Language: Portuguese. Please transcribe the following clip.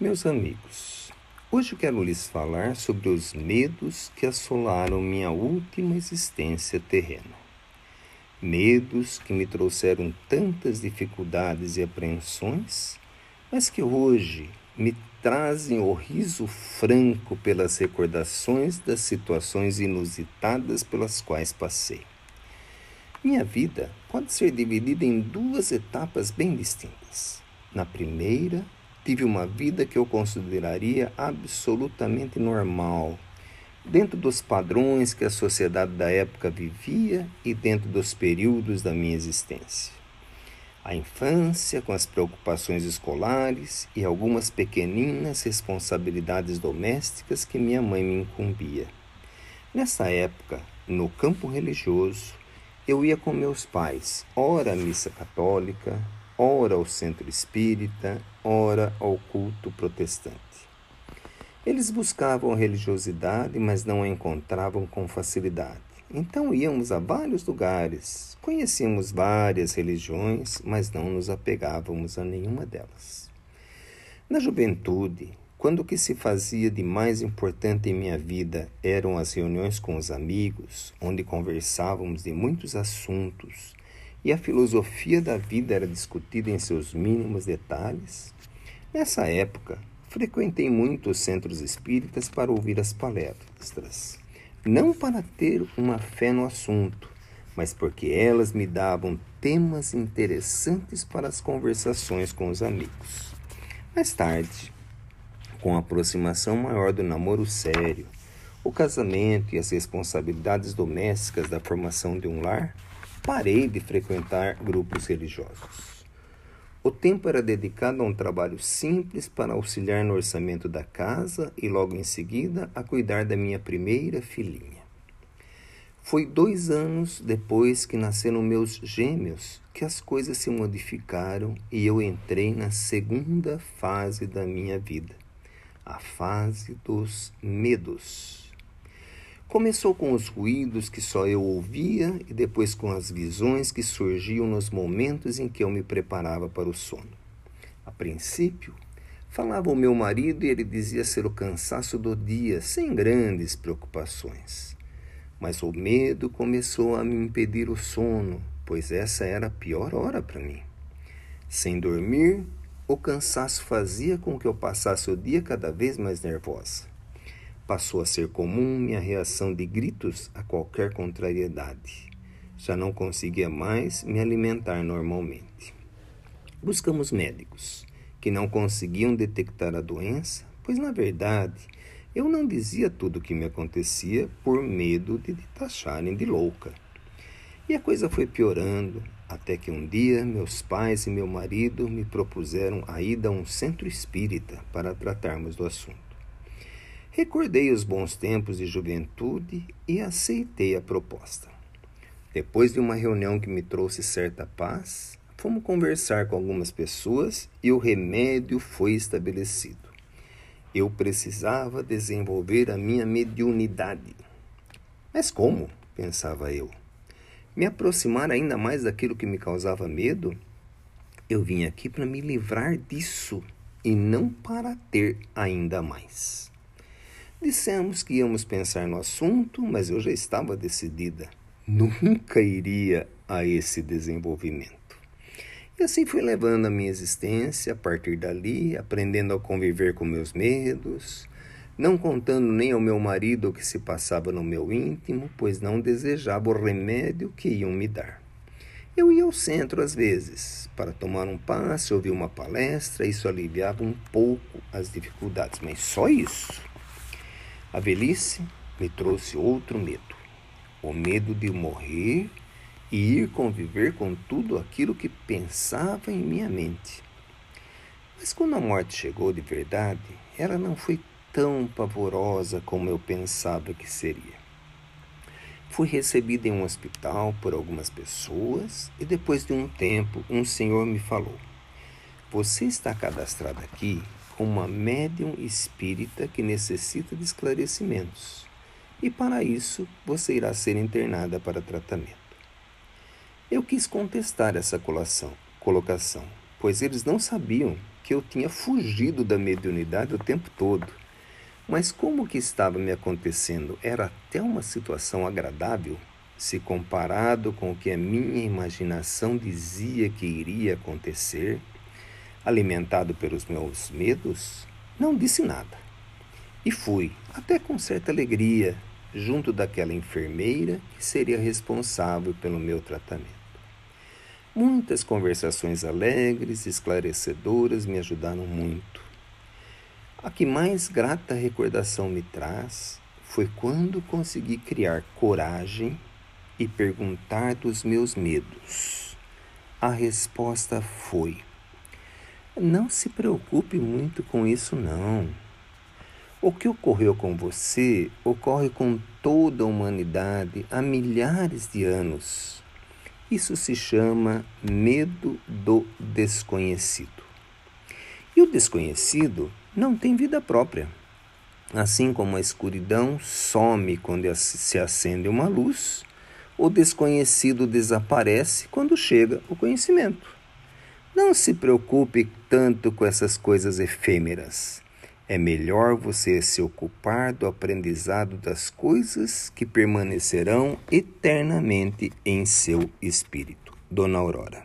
Meus amigos, hoje quero lhes falar sobre os medos que assolaram minha última existência terrena. Medos que me trouxeram tantas dificuldades e apreensões, mas que hoje me trazem o riso franco pelas recordações das situações inusitadas pelas quais passei. Minha vida pode ser dividida em duas etapas bem distintas. Na primeira, tive uma vida que eu consideraria absolutamente normal, dentro dos padrões que a sociedade da época vivia e dentro dos períodos da minha existência. A infância, com as preocupações escolares e algumas pequeninas responsabilidades domésticas que minha mãe me incumbia. Nessa época, no campo religioso, eu ia com meus pais, ora à missa católica, ora ao centro espírita, ora ao culto protestante. Eles buscavam a religiosidade, mas não a encontravam com facilidade. Então íamos a vários lugares, conhecíamos várias religiões, mas não nos apegávamos a nenhuma delas. Na juventude, quando o que se fazia de mais importante em minha vida eram as reuniões com os amigos, onde conversávamos de muitos assuntos e a filosofia da vida era discutida em seus mínimos detalhes, nessa época frequentei muitos centros espíritas para ouvir as palestras, não para ter uma fé no assunto, mas porque elas me davam temas interessantes para as conversações com os amigos. Mais tarde, com a aproximação maior do namoro sério, o casamento e as responsabilidades domésticas da formação de um lar, parei de frequentar grupos religiosos. O tempo era dedicado a um trabalho simples para auxiliar no orçamento da casa e logo em seguida a cuidar da minha primeira filhinha. Foi dois anos depois que nasceram meus gêmeos que as coisas se modificaram e eu entrei na segunda fase da minha vida a fase dos medos. Começou com os ruídos que só eu ouvia e depois com as visões que surgiam nos momentos em que eu me preparava para o sono. A princípio, falava o meu marido e ele dizia ser o cansaço do dia, sem grandes preocupações. Mas o medo começou a me impedir o sono, pois essa era a pior hora para mim. Sem dormir, o cansaço fazia com que eu passasse o dia cada vez mais nervosa. Passou a ser comum minha reação de gritos a qualquer contrariedade. Já não conseguia mais me alimentar normalmente. Buscamos médicos que não conseguiam detectar a doença, pois na verdade eu não dizia tudo o que me acontecia por medo de taxarem de louca. E a coisa foi piorando, até que um dia meus pais e meu marido me propuseram a ida a um centro espírita para tratarmos do assunto. Recordei os bons tempos de juventude e aceitei a proposta. Depois de uma reunião que me trouxe certa paz, fomos conversar com algumas pessoas e o remédio foi estabelecido. Eu precisava desenvolver a minha mediunidade. Mas como? pensava eu me aproximar ainda mais daquilo que me causava medo, eu vim aqui para me livrar disso e não para ter ainda mais. Dissemos que íamos pensar no assunto, mas eu já estava decidida. Nunca iria a esse desenvolvimento. E assim fui levando a minha existência a partir dali, aprendendo a conviver com meus medos, não contando nem ao meu marido o que se passava no meu íntimo, pois não desejava o remédio que iam me dar. Eu ia ao centro às vezes, para tomar um passe, ouvir uma palestra, isso aliviava um pouco as dificuldades, mas só isso. A velhice me trouxe outro medo: o medo de morrer e ir conviver com tudo aquilo que pensava em minha mente. Mas quando a morte chegou de verdade, ela não foi tão pavorosa como eu pensava que seria. Fui recebida em um hospital por algumas pessoas e depois de um tempo um senhor me falou: Você está cadastrada aqui uma médium espírita que necessita de esclarecimentos. E para isso você irá ser internada para tratamento. Eu quis contestar essa colação, colocação, pois eles não sabiam que eu tinha fugido da mediunidade o tempo todo. Mas como que estava me acontecendo? Era até uma situação agradável, se comparado com o que a minha imaginação dizia que iria acontecer, alimentado pelos meus medos, não disse nada. E fui, até com certa alegria, junto daquela enfermeira que seria responsável pelo meu tratamento. Muitas conversações alegres, esclarecedoras me ajudaram muito. A que mais grata recordação me traz foi quando consegui criar coragem e perguntar dos meus medos. A resposta foi: Não se preocupe muito com isso, não. O que ocorreu com você ocorre com toda a humanidade há milhares de anos. Isso se chama medo do desconhecido. E o desconhecido não tem vida própria. Assim como a escuridão some quando se acende uma luz, o desconhecido desaparece quando chega o conhecimento. Não se preocupe tanto com essas coisas efêmeras. É melhor você se ocupar do aprendizado das coisas que permanecerão eternamente em seu espírito. Dona Aurora.